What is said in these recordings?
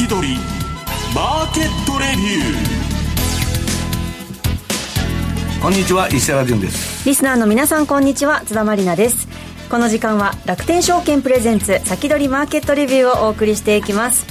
先取りマーケットレビュー。こんにちは石原潤です。リスナーの皆さんこんにちは。津田まりなです。この時間は楽天証券プレゼンツ先取りマーケットレビューをお送りしていきます。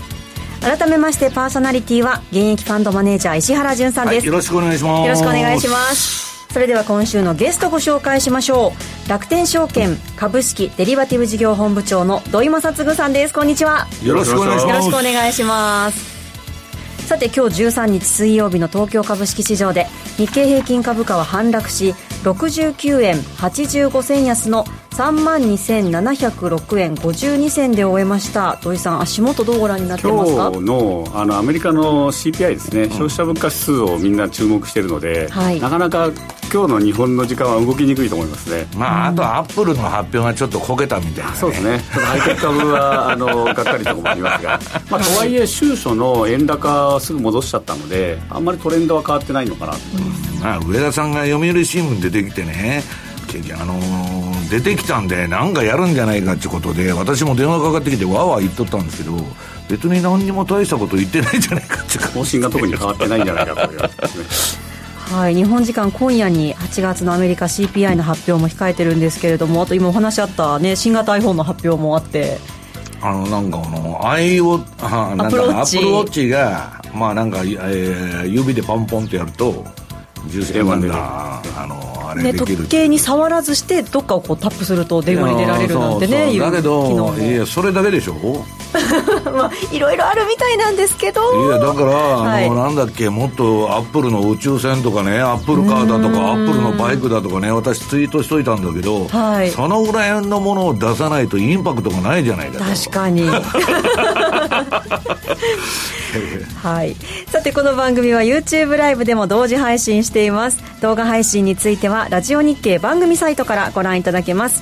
改めましてパーソナリティは現役ファンドマネージャー石原潤さんです、はい、よろしくお願いします。よろしくお願いしますそれでは今週のゲストご紹介しましょう。楽天証券株式デリバティブ事業本部長の土井正嗣さんです。こんにちは。よろしくお願いします。よろしくお願いします。さて今日13日水曜日の東京株式市場で日経平均株価は反落し69円85銭安の3万2706円52銭で終えました。土井さん足元どうご覧になってますか？今日のあのアメリカの CPI ですね、うん、消費者物価指数をみんな注目しているので、はい、なかなか今日の日本の時間は動きにくいと思いますね。まああとアップルの発表がちょっとこけたみたいな、ね、そうですね。ハイテク株はあのがっかりと思いますが、まあ、とはいえ週初の円高はすぐ戻しちゃったのであんまりトレンドは変わってないのかなと思います、うん、まあ、上田さんが読売新聞出てきてね。あのー、出てきたんで何かやるんじゃないかってことで私も電話かかってきてわわ言っとったんですけど別に何にも大したこと言ってないんじゃないかって方針が特に変わってないんじゃないかというね。はい、日本時間今夜に8月のアメリカ CPI の発表も控えてるんですけれどもあと今お話あった、ね、新型 iPhone の発表もあって。あのなんかあのアイオあなんかアップルウォッチがまあなんか、えー、指でパンポンってやると10万だあのあれね、時計に触らずしてどっかをこうタップすると電話に出られるなんてねだけどいやそれだけでしょ。まあいろいろあるみたいなんですけど。いやだから、はい、あのなんだっけもっとアップルの宇宙船とかねアップルカーだとかアップルのバイクだとかね私ツイートしといたんだけど、はい、そのぐらいのものを出さないとインパクトがないじゃないか。確かに はい、さてこの番組は YouTube ライブでも同時配信しています。動画配信についてはラジオ日経番組サイトからご覧いただけます。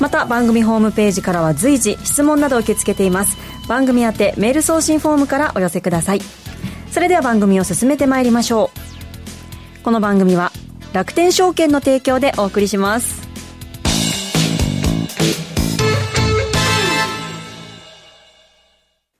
また番組ホームページからは随時質問など受け付けています。番組宛てメール送信フォームからお寄せください。それでは番組を進めてまいりましょう。この番組は楽天証券の提供でお送りします。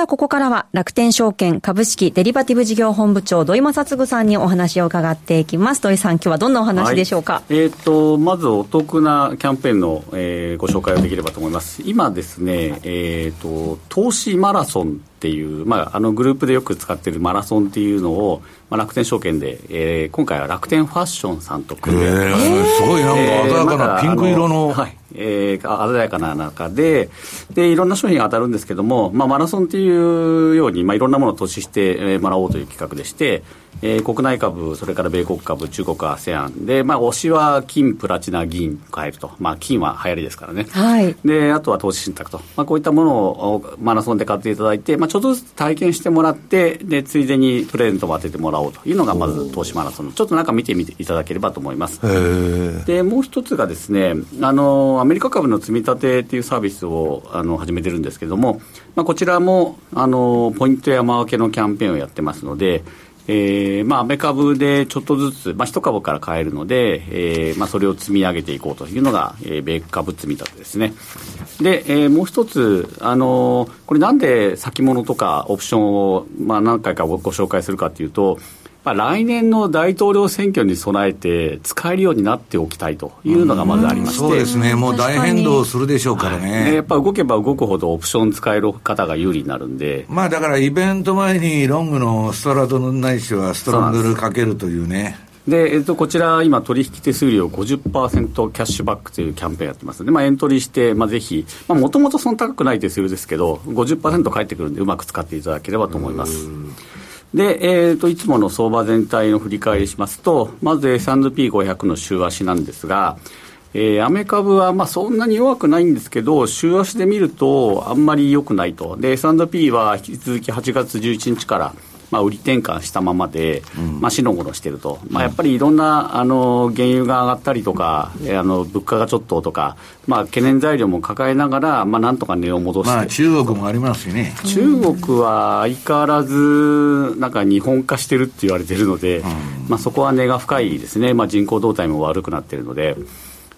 さあ、ここからは楽天証券株式デリバティブ事業本部長土井正嗣さんにお話を伺っていきます。土井さん、今日はどんなお話でしょうか？はい、えっ、ー、と、まずお得なキャンペーンの、えー、ご紹介をできればと思います。今ですね、えっ、ー、と、投資マラソンっていう、まあ、あのグループでよく使っているマラソンっていうのを、まあ、楽天証券で、えー、今回は楽天ファッションさんと組んで、えー、すごいなんか鮮やかなピンク色の、はい、えー、鮮やかな中ででいろんな商品が当たるんですけども、まあ、マラソンっていうように、まあ、いろんなものを投資してもらおうという企画でしてえー、国内株、それから米国株、中国、ASEAN で、まあ、推しは金、プラチナ、銀、変えると、まあ、金は流行りですからね、はい、であとは投資信託と、まあ、こういったものをマラソンで買っていただいて、まあ、ちょっとずつ体験してもらって、でついでにプレゼントも当ててもらおうと。いうのが、まず投資マラソンの、ちょっと中見てみていただければと思います。でもう一つがですねあの、アメリカ株の積み立てっていうサービスをあの始めてるんですけれども、まあ、こちらもあのポイント山分けのキャンペーンをやってますので、えーまあ、アメ株でちょっとずつ、まあ、1株から買えるので、えーまあ、それを積み上げていこうというのが、えー、米株積み立てですね。で、えー、もう一つ、あのー、これなんで先物とかオプションを、まあ、何回かご紹介するかというと、まあ、来年の大統領選挙に備えて使えるようになっておきたいというのがまずありまして、そうですね、もう大変動するでしょうからね、はい、やっぱ動けば動くほどオプション使える方が有利になるんで、まあ、だからイベント前にロングのストラドないしはストロングルかけるというね。で、えっと、こちら、今、取引手数料50%キャッシュバックというキャンペーンやってますので、まあ、エントリーして、まあ、ぜひ、もともとそんな高くない手数料ですけど、50%返ってくるんで、うまく使っていただければと思います。で、えーと、いつもの相場全体の振り返りしますと、まず S&P500 の週足なんですが、えー、アメ株はまあそんなに弱くないんですけど、週足で見るとあんまり良くないと、で S&P は引き続き8月11日からまあ、売り転換したままで、まあ、しのごろしてると、まあ、やっぱりいろんなあの原油が上がったりとか、あの物価がちょっととか、まあ、懸念材料も抱えながら、まあ、なんとか値を戻して、まあ、中国もありますしね。中国は相変わらず、なんか日本化してるって言われてるので、まあ、そこは値が深いですね、まあ、人口動態も悪くなってるので。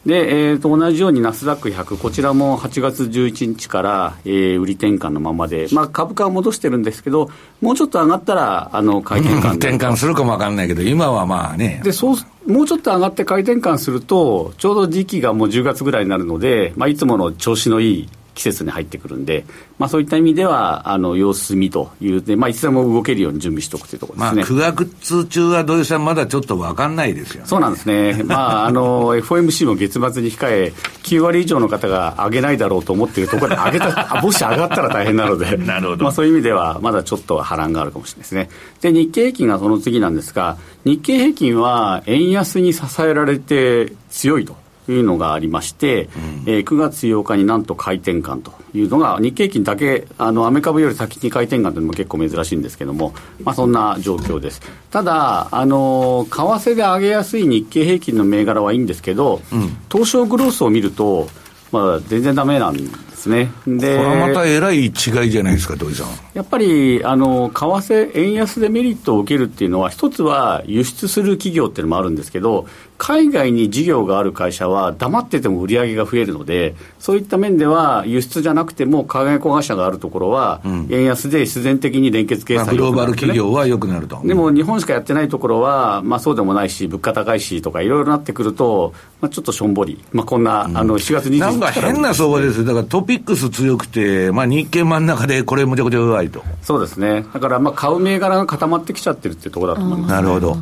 で、えー、と同じようにナスダック100、こちらも8月11日から、えー、売り転換のままで、まあ、株価は戻してるんですけど、もうちょっと上がったら、あの買い転換 転換するかもわかんないけど、今はまあね。でそうもうちょっと上がって買い転換すると、ちょうど時期がもう10月ぐらいになるので、まあ、いつもの調子のいい季節に入ってくるんで、まあ、そういった意味では、あの様子見というで、まあ、いつでも動けるように準備しておくというところですね、まあ、9月中は土井さん、まだちょっと分かんないですよ、ね、そうなんですね、まあ、あの FOMC も月末に控え、9割以上の方が上げないだろうと思っているところで、上げたもし上がったら大変なので、なるほど。まあ、そういう意味では、まだちょっと波乱があるかもしれないですね。で日経平均がその次なんですが、日経平均は円安に支えられて強いと。いうのがありまして、うん、えー、9月8日になんと回転換というのが、日経平均だけ、あのアメ株より先に回転換というのも結構珍しいんですけども、まあ、そんな状況です。ただ、あの為替で上げやすい日経平均の銘柄はいいんですけど、うん、東証グロースを見ると、まあ、全然だめなんですね。で、これはまたえらい違いじゃないですか、土井さん。やっぱり、あの、為替、円安でメリットを受けるっていうのは、一つは輸出する企業っていうのもあるんですけど、海外に事業がある会社は黙ってても売り上げが増えるので、そういった面では輸出じゃなくても海外子会社があるところは、円安で必然的に連結計算、ね、グローバル企業は良くなると。でも日本しかやってないところは、まあそうでもないし、物価高いしとかいろいろなってくると、まあちょっとしょんぼり、まあこんな、うん、あの4月21日なんか変な相場ですだからトピックス強くて、まあ日経真ん中でこれむちゃくちゃ弱いと。そうですね。だからまあ買う銘柄が固まってきちゃってるっていうところだと思います、ね、なるほど。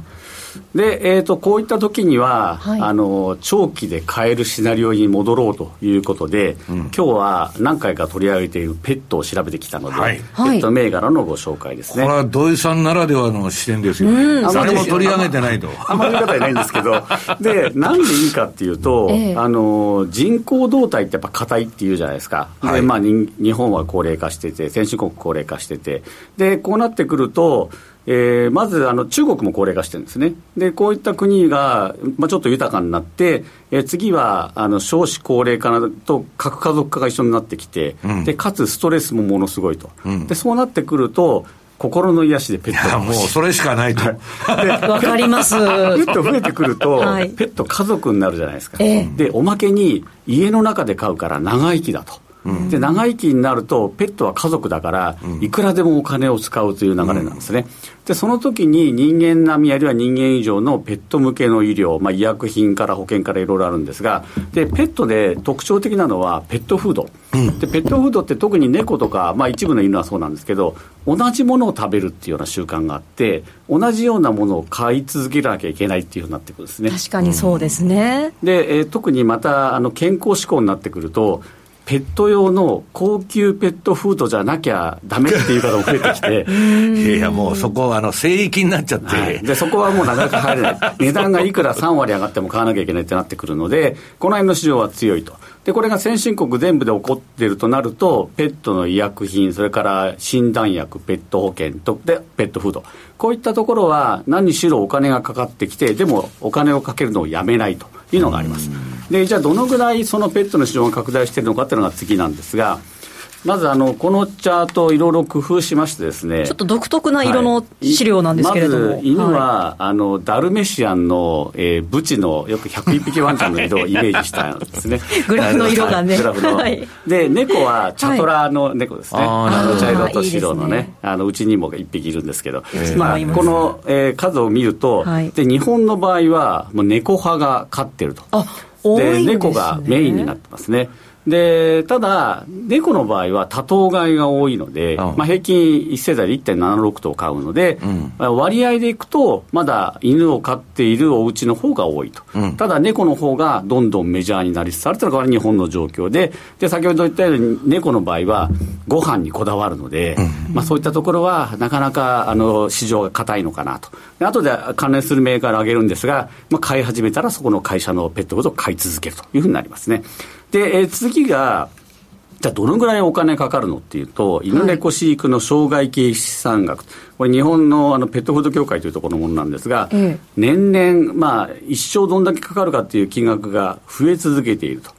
で、えーと、こういった時には、はい、あの長期で買えるシナリオに戻ろうということで、うん、今日は何回か取り上げているペットを調べてきたので、はい、ペット銘柄のご紹介ですね。これは土井さんならではの視点ですよね。誰も取り上げてないと。あんまり方いないんですけど、で、なんでいいかっていうと、えー、あの人口動態ってやっぱ硬いっていうじゃないですか。はい、でまあ、日本は高齢化してて、先進国高齢化してて、で、こうなってくると、えー、まずあの中国も高齢化してるんですね、でこういった国が、まあ、ちょっと豊かになって、えー、次はあの少子高齢化と核家族化が一緒になってきて、うん、でかつストレスもものすごいと、うん、でそうなってくると、心の癒しでペットもうそれしかないと。わかります。ペット増えてくると、はい、ペット家族になるじゃないですか。えー、で、おまけに家の中で飼うから長生きだと。で長生きになると、ペットは家族だから、いくらでもお金を使うという流れなんですね。で、その時に人間並みあるいは人間以上のペット向けの医療、まあ、医薬品から保険からいろいろあるんですが、で、ペットで特徴的なのはペットフード。で、ペットフードって特に猫とか、まあ一部の犬はそうなんですけど、同じものを食べるっていうような習慣があって、同じようなものを買い続けなきゃいけないっていうふうになってくるんですね。確かにそうですね。で、えー、特にまた、あの、健康志向になってくると、ペット用の高級ペットフードじゃなきゃダメっていう方も増えてきて いやいや、もうそこはあの聖域になっちゃって、はい、でそこはもうなかなか入れない、値段がいくら3割上がっても買わなきゃいけないってなってくるので、この辺の市場は強いと。で、これが先進国全部で起こっているとなると、ペットの医薬品、それから診断薬、ペット保険とで、ペットフード。こういったところは何にしろお金がかかってきて、でもお金をかけるのをやめないというのがあります。で、じゃあどのぐらいそのペットの市場が拡大しているのかっていうのが次なんですが、まずあのこのチャート、いろいろ工夫しましてですね、ちょっと独特な色の資料なんですけれども、はい、まず犬は、はい、あのダルメシアンの、えー、ブチのよく101匹ワンちゃんの色を イメージしたんですね、グラフの色がね。グラフの、はい、で、猫はチャトラの猫ですね、あの茶色と白のね、いいね。あのうちにも1匹いるんですけど、えー、まあ、この、えー、数を見ると、で、日本の場合は、もう猫派が飼ってると。あで、ね、猫がメインになってますね。でただ、猫の場合は多頭飼いが多いので、うん、まあ、平均1世帯で1.76頭飼うので、うん、割合でいくと、まだ犬を飼っているお家の方が多いと、うん、ただ猫の方がどんどんメジャーになりつつあるというのが日本の状況でで、先ほど言ったように、猫の場合はご飯にこだわるので、まあ、そういったところはなかなかあの市場が硬いのかなと、で後で関連するメーカーを挙げるんですが、まあ、買い始めたら、そこの会社のペットフードを買い続けるというふうになりますね。で、えー、次が、じゃあどのぐらいお金かかるのっていうと、犬猫飼育の障害経資産額、これ日本のあのペットフード協会というところのものなんですが、年々、まあ、一生どんだけかかるかっていう金額が増え続けていると。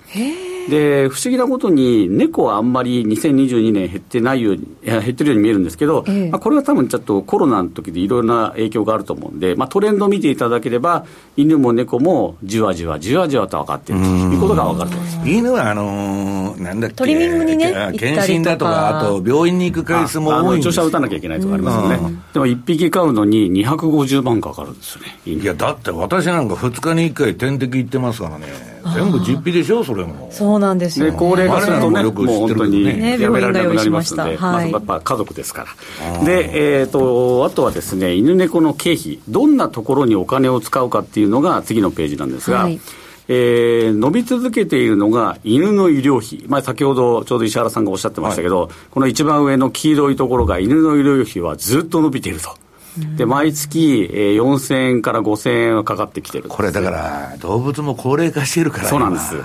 で不思議なことに、猫はあんまり2022年減ってないように、減ってるように見えるんですけど、えまあ、これは多分ちょっとコロナの時でいろいろな影響があると思うんで、まあ、トレンドを見ていただければ、犬も猫もじわじわじわじわと分かっているということが分かると思います。犬はあのー、なんだっけ、トリミングにね、検診だとか、あと病院に行く回数も多いんです。注射打たなきゃいけないとかありますよね、でも1匹飼うのに250万かかるんですよね、いや、だって私なんか2日に1回、点滴行ってますからね、全部実費でしょ、それも。そうなんですよ、ね、高齢化するとね、もう本当にやめられなくなりますので、まあ、やっぱ家族ですから。で、えーと、あとはですね、犬猫の経費、どんなところにお金を使うかっていうのが次のページなんですが、はい。えー、伸び続けているのが犬の医療費、まあ、先ほどちょうど石原さんがおっしゃってましたけど、はい、この一番上の黄色いところが犬の医療費はずっと伸びていると。で毎月、えー、4000円から5000円はかかってきてるこれだから動物も高齢化してるからそうなんです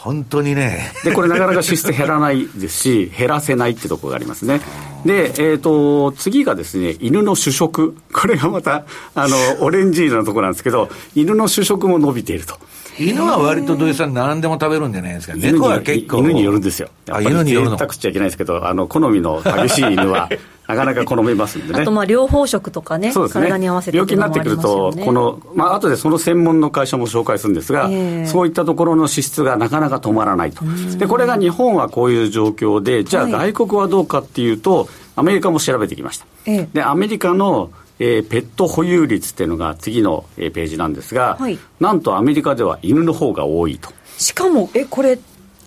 本当にね。で、これなかなか支出減らないですし、減らせないってところがありますね。で、えっ、ー、と、次がですね、犬の主食。これがまた、あの、オレンジ色のところなんですけど、犬の主食も伸びていると。犬は割と土井さん何でも食べるんじゃないですか。猫は結構。犬によるんですよ。やっぱり贅沢しちゃいけないですけど、あの、好みの激しい犬は、なかなか好めますんでね。あと、まあ、療法食とかね。そうですね。体に合わせて、病気になってくると、この、まあ、後でその専門の会社も紹介するんですが、えー、そういったところの支出がなかなか止まらないと。で、これが日本はこういう状況で、じゃあ外国はどうかっていうと、アメリカも調べてきました。えー、で、アメリカのえー、ペット保有率っていうのが次の、えー、ページなんですが、はい、なんとアメリカでは犬の方が多いと。しかも、え、これ、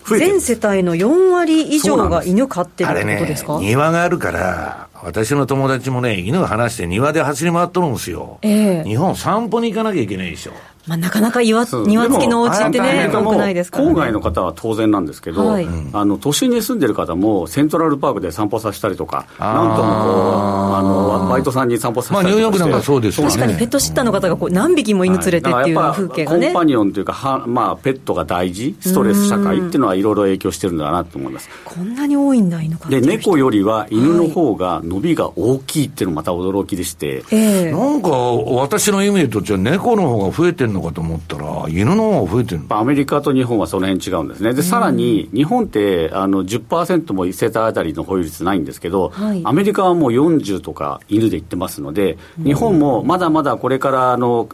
全世帯の4割以上が犬飼ってるってことですか、ね、庭があるから、私の友達もね、犬が離して庭で走り回っとるんですよ。えー、日本散歩に行かなきゃいけないでしょ。まあ、なかなか庭庭付きのお家ってね、多くないですから、ね、郊外の方は当然なんですけど、はい、あの都心に住んでる方も、セントラルパークで散歩させたりとか、なんともこうあの、バイトさんに散歩させたりとか、まあ、ニューヨークなんかそうですよね。確かにペットシッターの方がこう何匹も犬連れてっていう風景がね。コンパニオンというかは、まあ、ペットが大事、ストレス社会っていうのはいろいろ影響してるんだなと思います。こんなに多いんだ、犬飼で、猫よりは犬の方が伸びが大きいっていうのもまた驚きでして、はい、なんか私のイメージとしては、猫の方が増えてるのかと思ったら、犬の方が増えてるアメリカと日本はその辺違うんですね。で、さらに、日本ってあの10%も1世帯当たりの保有率ないんですけど、はい、アメリカはもう40とか犬で言ってますので、日本もまだまだこれからあの、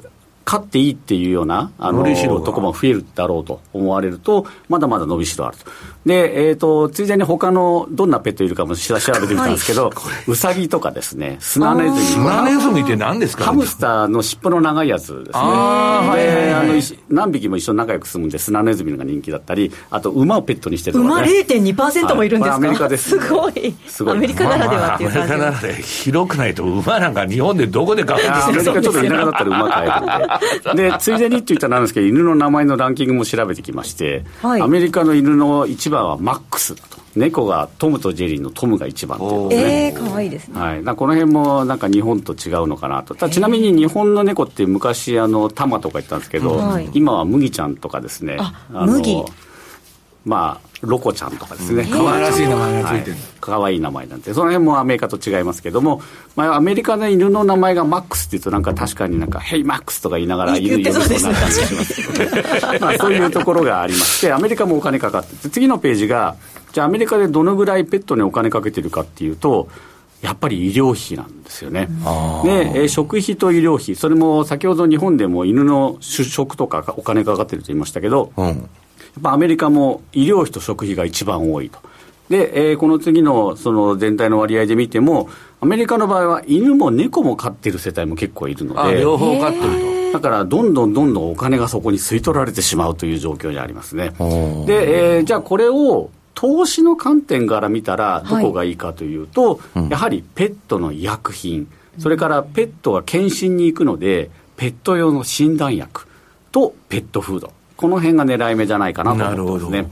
勝っていいっていうような、あの、とこも増えるだろうと思われると、まだまだ伸びしろあると。で、えっ、ー、と、ついでに他のどんなペットいるかも調べてみたんですけど、はい、ウサギとかですね、スナネズミ。スナネズミって何ですかハムスターの尻尾の長いやつですね。あで、あの、何匹も一緒に仲良く住むんで、スナネズミが人気だったり、あと馬をペットにしてるとか、ね。馬0.2%もいるんですか、アメリカです、ね、すごい。すごい。アメリカならではっていう感じ、まあまあ、アメリカならで広くないと馬なんか日本でどこで買うんですかアメリカちょっと田舎だったら馬買えるんで。でついでにって言ったらなんですけど犬の名前のランキングも調べてきまして、はいアメリカの犬の一番はマックスだと。猫がトムとジェリーのトムが一番っていうことですねええかわいいですね。はい、この辺もなんか日本と違うのかなと。ただちなみに日本の猫って昔あのタマとか言ったんですけど、はい。今は麦ちゃんとかですね。あの麦まあロコちゃんとかですね、可愛らしい名前がついてる。はい。可愛い名前なんて。その辺もアメリカと違いますけども、まあ、アメリカの犬の名前がマックスっていうとなんか確かになんか「ヘイマックス」とか言いながら犬言ってそうですね呼びそうな感じがしますけどまあそういうところがありましてアメリカもお金かかってて次のページがじゃあアメリカでどのぐらいペットにお金かけてるかっていうとやっぱり医療費なんですよね。で、えー食費と医療費、それも先ほど日本でも犬の主食とかお金かかってると言いましたけど、うん。やっぱアメリカも医療費と食費が一番多いと。で、えーこの次のその全体の割合で見ても、アメリカの場合は犬も猫も飼ってる世帯も結構いるのあ、で、両方飼ってるだからどんどんどんどんお金がそこに吸い取られてしまうという状況にありますね。で、えーじゃあこれを投資の観点から見たらどこがいいかというと、やはりペットの医薬品、それからペットが検診に行くので、ペット用の診断薬とペットフード。この辺が狙い目じゃないかなと思ってますねなるほ。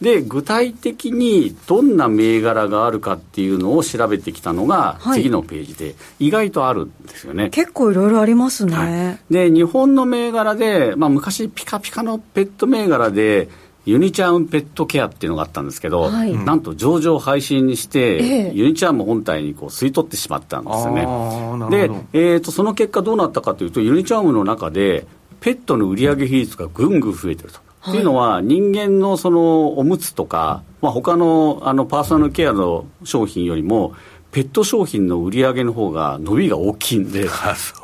で具体的にどんな銘柄があるかっていうのを調べてきたのがはい次のページで意外とあるんですよね。結構いろいろありますね。はい、で日本の銘柄で、まあ、昔ピカピカのペット銘柄でユニチャームペットケアっていうのがあったんですけど、はいなんと上場廃止にして、ええユニチャーム本体にこう吸い取ってしまったんですよね。あーなるでほど、えー、とその結果どうなったかというとユニチャームの中でペットの売上比率がぐんぐん増えてると。はい。っていうのは人間のそのおむつとか、まあ、他のあのパーソナルケアの商品よりもペット商品の売り上げの方が伸びが大きいんで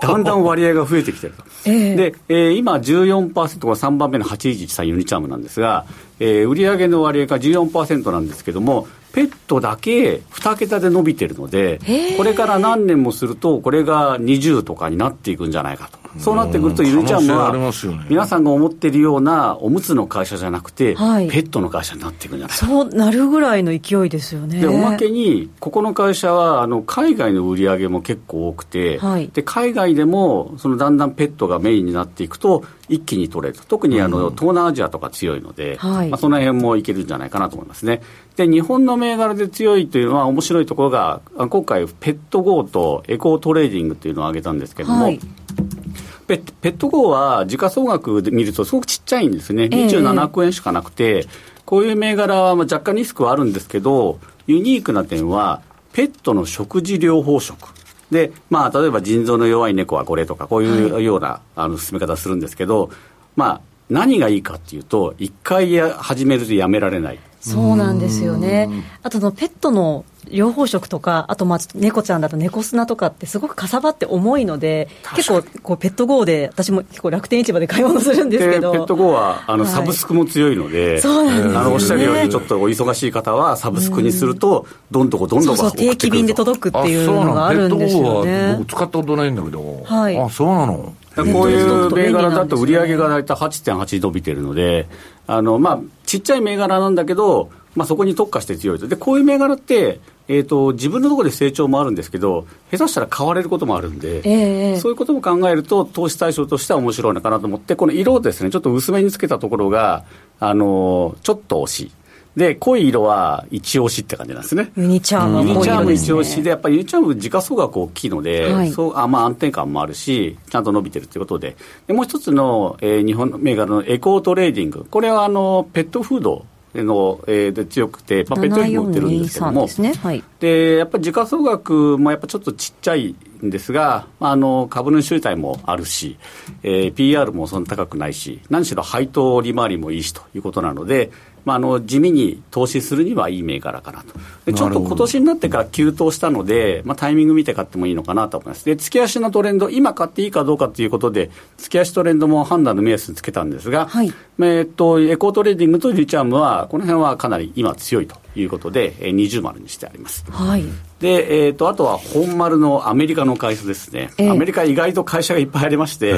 だんだん割合が増えてきてると。ええ。で、えー今14%が3番目の811ユニチャームなんですが、えー売上の割合が14%なんですけどもペットだけ2桁で伸びてるのでこれから何年もするとこれが20とかになっていくんじゃないかとそうなってくるとユニチャーム可能性あはりますよね。皆さんが思ってるようなおむつの会社じゃなくて、はい。ペットの会社になっていくんじゃないか。そうなるぐらいの勢いですよね。でおまけに、ここの会社はあの海外の売り上げも結構多くて、はい。で海外でもそのだんだんペットがメインになっていくと、一気に取れる。と、特にあの、東南アジアとか強いので、はい。まあ、その辺もいけるんじゃないかなと思いますね。で日本の銘柄で強いというのは、面白いところが、あ今回、ペット GO とエコートレーディングというのを挙げたんですけども、はいペッペット GO は時価総額で見るとすごくちっちゃいんですね、ええ27億円しかなくて、こういう銘柄はまあ若干リスクはあるんですけど、ユニークな点は、ペットの食事療法食。で、まあ、例えば腎臓の弱い猫はこれとか、こういうような、あの進め方するんですけど、まあ、何がいいかっていうと、一回や始めるとやめられない。そうなんですよね。あとのペットの養蜂食とか、あとまあちょっと猫ちゃんだと猫砂とかってすごくかさばって重いので、結構こうペット GO で私も結構楽天市場で買い物するんですけど。ペット GO はあの、はい。サブスクも強いので、そうなんですよね。あのおっしゃるように、ちょっとお忙しい方は、サブスクにすると、どんどこどんどこそうそう、定期便で届くっていうのがあるんですよペットボねは。僕使ったことないんだけど。はい。あ、そうなの。こういう銘柄だと売り上げが大体8.8伸びてるので、あのまあ、ちっちゃい銘柄なんだけど、まあ、そこに特化して強いと。で、こういう銘柄って、えー、と自分のところで成長もあるんですけど、下手したら買われることもあるんで、ええそういうことも考えると、投資対象としては面白いのかなと思って、この色をですね、ちょっと薄めにつけたところが、あのちょっと惜しい。で、濃い色は一押しって感じなんですね。ユユニチャームはユニチャーム一押しで、ね。やっぱりユニチャーム時価総額大きいので、はいそうあまあ、安定感もあるし、ちゃんと伸びてるということで、でもう一つの、えー日本の銘柄のエコートレーディング、これはあのペットフードの、えーで強くて、まあ、ペット用品も売ってるんですけど7423もで、すね。はい。でやっぱり時価総額もやっぱちょっとちっちゃいんですが、まあ、あの株主優待もあるし、えー PR もそんな高くないし、何しろ配当利回りもいいしということなので、まあ、あの地味に投資するにはいい銘柄かなと。でちょっと今年になってから急騰したので、まあ、タイミング見て買ってもいいのかなと思います。で、月足のトレンド、今買っていいかどうかということで、月足トレンドも判断の目安につけたんですが、はいえーっと、エコートレーディングとユニチャームは、この辺はかなり今強いということで、えー二重丸にしてあります。はい。で、えー、とあとは本丸のアメリカの会社ですね、ええアメリカ、意外と会社がいっぱいありまして、え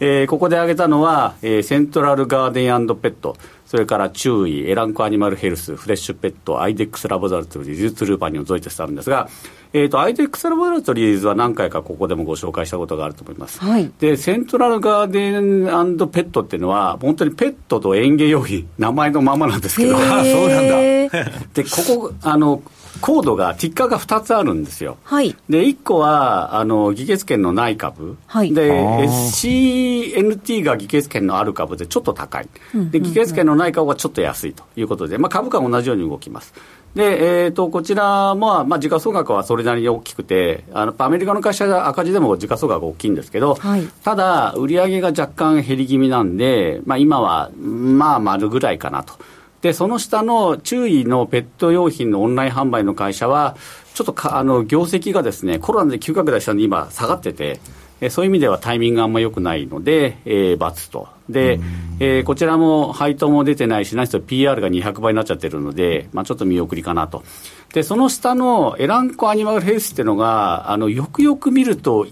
えーここで挙げたのは、えーセントラルガーデンペット、それからチューイ、エランコアニマルヘルス、フレッシュペット、アイデックスラボラトリーズ、トゥルーパニオン、ゾエティスあるんですが、えーと、アイデックスラボラトリーズは何回かここでもご紹介したことがあると思います。はい、で、セントラルガーデンペットっていうのは、本当にペットと園芸用品、名前のままなんですけど、あ そうなんだ。で、ここ、あの、コードが、ティッカーが2つあるんですよ。はい。で、1個は、あの、議決権のない株。はい。で、CNT が議決権のある株でちょっと高い。で、議決権のない株はちょっと安いということで、まあ、株価も同じように動きます。で、えーと、こちらも、まあ、時価総額はそれなりに大きくて、あのアメリカの会社は赤字でも時価総額大きいんですけど、はい、ただ、売上が若干減り気味なんで、まあ、今はまあ丸ぐらいかなと。で、その下の注意のペット用品のオンライン販売の会社は、ちょっとかあの業績がですね、コロナで急拡大したんで今下がってて、えそういう意味ではタイミングがあんまり良くないので、えー、×と。で、えー、こちらも配当も出てないし、何しろ PR が200倍になっちゃってるので、まあ、ちょっと見送りかなと。で、その下のエランコアニマルヘルスっていうのが、あの、よくよく見ると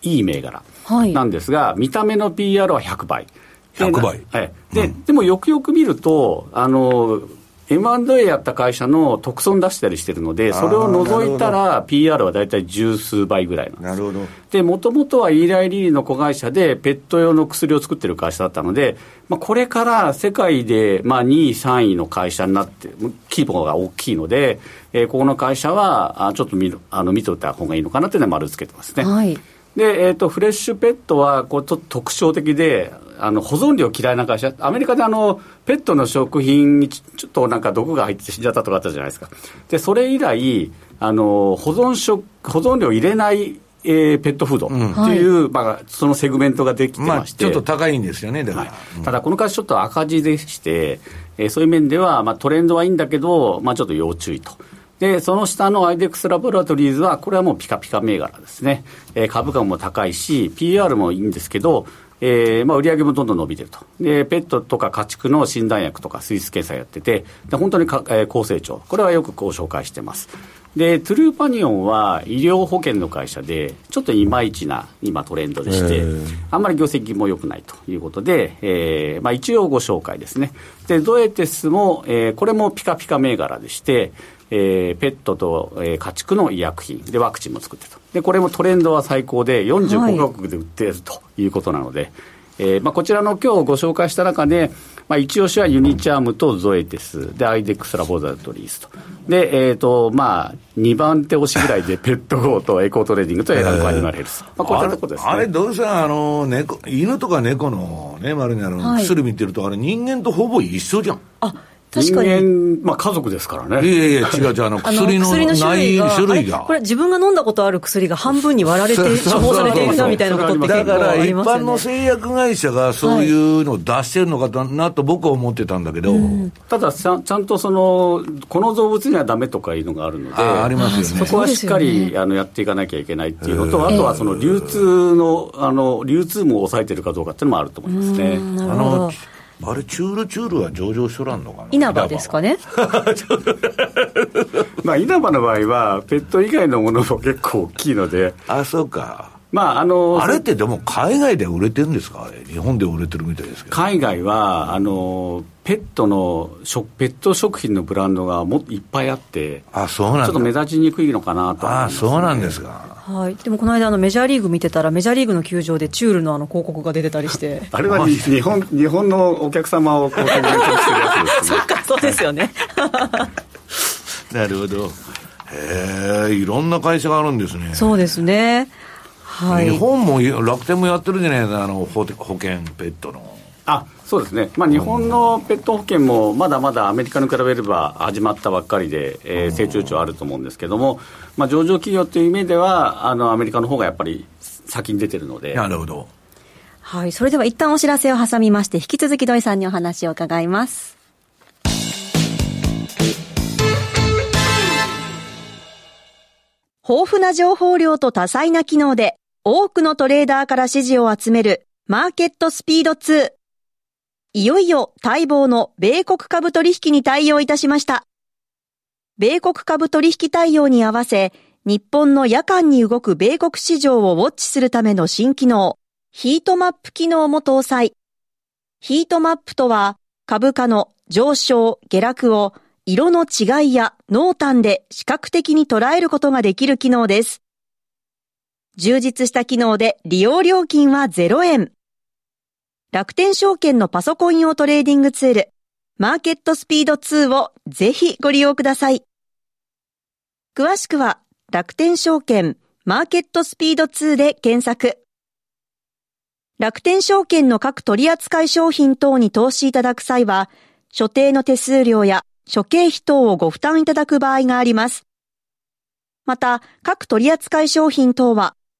いい銘柄なんですが、はい、見た目の PR は100倍。100倍。はい。で、うん、でもよくよく見ると、あの、M&A やった会社の特損出したりしてるので、それを除いたら PR は大体十数倍ぐらいなんです。なるほど。で、もともとはイーライリリーの子会社でペット用の薬を作ってる会社だったので、まあ、これから世界でまあ2位、3位の会社になって、規模が大きいので、えー、ここの会社はあちょっと見あの見といた方がいいのかなっていうのは丸つけてますね。はい。で、えっ、ー、と、フレッシュペットは、こう、ちょっと特徴的で、あの、保存料嫌いな会社、アメリカであの、ペットの食品にちょっとなんか毒が入って死んじゃったとかあったじゃないですか。で、それ以来、あの、保存食、保存料入れないえー、ペットフード。っていう、うん、まあ、そのセグメントができてまして、まあ、ちょっと高いんですよね、だから、はい。うん、ただ、この会社ちょっと赤字でして、えー、そういう面では、まあ、トレンドはいいんだけど、まあ、ちょっと要注意と。で、その下のアイデックスラボラトリーズは、これはもうピカピカ銘柄ですね。えー、株価も高いし、 PER もいいんですけど、えーまあ、売上もどんどん伸びてると。で、ペットとか家畜の診断薬とか水質検査やってて、で本当にか、えー、高成長。これはよくご紹介してます。で、トゥルーパニオンは医療保険の会社で、ちょっといまいちな今トレンドでして、あんまり業績も良くないということで、えーまあ、一応ご紹介ですね。で、ドエテスも、えー、これもピカピカ銘柄でして、えー、ペットと、えー、家畜の医薬品。でワクチンも作ってと。でこれもトレンドは最高で45カ国で売っているということなので、はい、えー、まあ、こちらの今日ご紹介した中で、まあ、一押しはユニチャームとゾエティス。でアイデックスラボラトリーズと。で、えーとまあ、2番手押しぐらいで ペットゴーとエコートレーディングとエランコアニマルヘルス、まあ、こういったとこです、ね、あれどうせあの猫犬とか猫のね丸にある薬見てると、あれ人間とほぼ一緒じゃん。あ確かに。人間、まあ家族ですからね。いやいや、違う違う、あの、薬のない種類が。これ自分が飲んだことある薬が半分に割られて処方されているみたいなことって結構ありますよね。だから一般の製薬会社がそういうのを出してるのかなと僕は思ってたんだけど。ただちゃ、ちゃんとその、この動物にはダメとかいうのがあるので、あありますよね。そこはしっかり、あのやっていかなきゃいけないっていうのと、あとはその流通の、あの、流通も抑えてるかどうかっていうのもあると思いますね。なるほど。あれ、チュールチュールは上場しとらんのかな？稲葉ですかね？まあ、稲葉の場合は、ペット以外のものも結構大きいので。あ、そうか。まあ、あのあれってでも海外で売れてるんですか？日本で売れてるみたいですけど。海外はあのペットの食ペット食品のブランドがもいっぱいあってあそうなんちょっと目立ちにくいのかなと、ね、あそうなんですか。はい、でもこの間あのメジャーリーグ見てたらメジャーリーグの球場でチュールのあの広告が出てたりして。あれは 日本日本のお客様を広告にしてるやつです、ね、そっかそうですよね。なるほど。へえいろんな会社があるんですね。そうですねはい、日本も楽天もやってるじゃないですかあの保保険ペットの。あそうですね、まあ、日本のペット保険もまだまだアメリカに比べれば始まったばっかりで、えー、成長値はあると思うんですけども、まあ、上場企業という意味ではあのアメリカの方がやっぱり先に出てるので。なるほど。はい、それでは一旦お知らせを挟みまして引き続き土井さんにお話を伺います。豊富な情報量と多彩な機能で多くのトレーダーから支持を集めるマーケットスピード2。いよいよ待望の米国株取引に対応いたしました。米国株取引対応に合わせ、日本の夜間に動く米国市場をウォッチするための新機能、ヒートマップ機能も搭載。ヒートマップとは、株価の上昇、下落を色の違いや濃淡で視覚的に捉えることができる機能です。充実した機能で利用料金は0円。楽天証券のパソコン用トレーディングツール、マーケットスピード2をぜひご利用ください。詳しくは楽天証券マーケットスピード2で検索。楽天証券の各取扱商品等に投資いただく際は、所定の手数料や諸経費等をご負担いただく場合があります。また、各取扱商品等は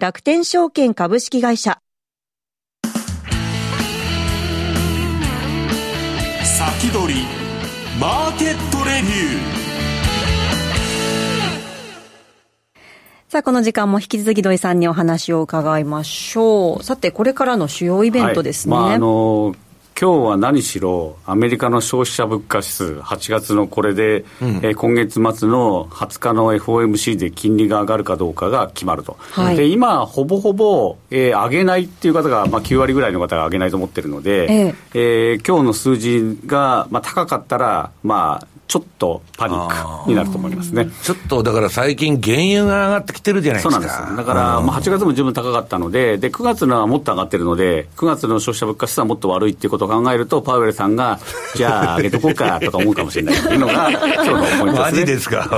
楽天証券株式会社。先取りマーケットレビュー。さあ、この時間も引き続き土井さんにお話を伺いましょう。さて、これからの主要イベントですね。はいまあ、あの今日は何しろ、アメリカの消費者物価指数、8月のこれで、うん、えー、今月末の20日の FOMC で金利が上がるかどうかが決まると、はい、で今、ほぼほぼ、えー、上げないっていう方が、まあ、9割ぐらいの方が上げないと思ってるので、えー、えー、今日の数字が、まあ、高かったら、まあ、ちょっとパニックになると思いますね。ちょっとだから最近、原油が上がってきてるじゃないですか。そうなんですだから、まあ、8月も十分高かったのでで、9月のはもっと上がってるので、9月の消費者物価指数はもっと悪いっていうことを考えると、パウエルさんが、じゃあ、上げとこうかとか思うかもしれないっていうのが、今日のポイントです、ね、マジですか、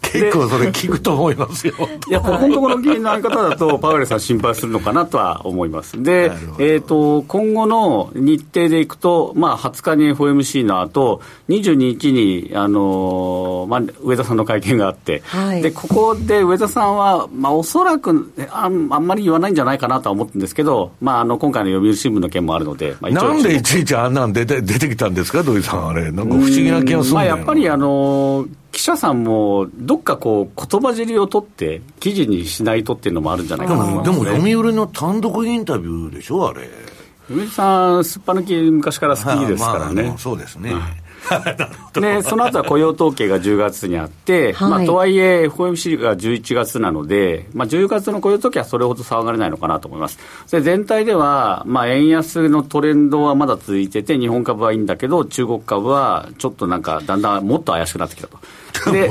結構それ、聞くと思いますよ。いや、ここのところの原因の上げ方だと、パウエルさん心配するのかなとは思います。で、えーと、今後の日程でいくと、まあ、20日に FOMC の後22日に、あのまあ、上田さんの会見があって、はい、でここで上田さんは、まあ、おそらくああんまり言わないんじゃないかなとは思ってるんですけど、まあ、あの今回の読売新聞の件もあるので、まあ、なんでいちいちあんなん出て出てきたんですか、土井さん、あれ、なんか不思議な気がするんまあ、やっぱりあの記者さんもどっかこう言葉尻を取って記事にしないとっていうのもあるんじゃないかなと思います、ね、でも読売の単独インタビューでしょあれ。読売さんすっぱ抜き昔から好きですからね、まあ、そうですね、はいで その後は雇用統計が10月にあって、はい、まあ、とはいえ FOMC が11月なので、まあ、10月の雇用統計はそれほど騒がれないのかなと思いますで全体では、まあ、円安のトレンドはまだ続いてて日本株はいいんだけど中国株はちょっとなんかだんだんもっと怪しくなってきたと。で、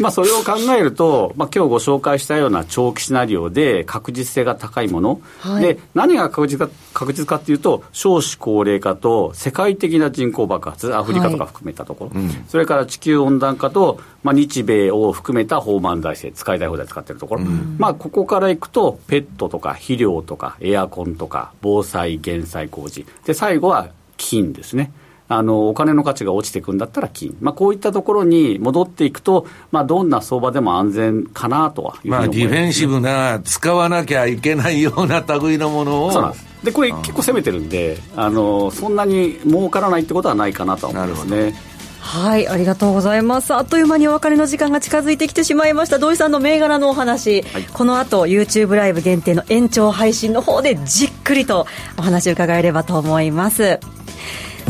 まあ、それを考えると、まあ今日ご紹介したような長期シナリオで確実性が高いもの、はい、で何が確実か確実かっていうと、少子高齢化と世界的な人口爆発、アフリカとか含めたところ、はいそれから地球温暖化と、まあ、日米を含めた放満財政、使いたい放題使ってるところ、うん、まあ、ここからいくと、ペットとか肥料とかエアコンとか、防災・減災工事、で最後は金ですね。あのお金の価値が落ちていくんだったら金、まあ、こういったところに戻っていくと、まあ、どんな相場でも安全かなとはまあ、ディフェンシブな、使わなきゃいけないような類のものを。そうなんですでこれ、結構攻めてるんであの、そんなに儲からないってことはないかなと思いますね。はい、ありがとうございます。あっという間にお別れの時間が近づいてきてしまいました。土井さんの銘柄のお話、はい、この後 YouTube ライブ限定の延長配信の方でじっくりとお話を伺えればと思います。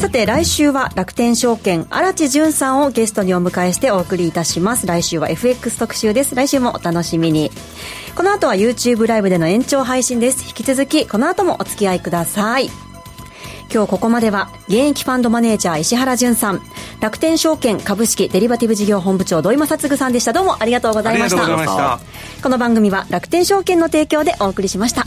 さて来週は楽天証券荒地潤さんをゲストにお迎えしてお送りいたします。来週は FX 特集です。来週もお楽しみに。この後は YouTube ライブでの延長配信です。引き続きこの後もお付き合いください。今日ここまでは現役ファンドマネージャー石原潤さん楽天証券株式デリバティブ事業本部長土井正嗣さんでした。どうもありがとうございました。この番組は楽天証券の提供でお送りしました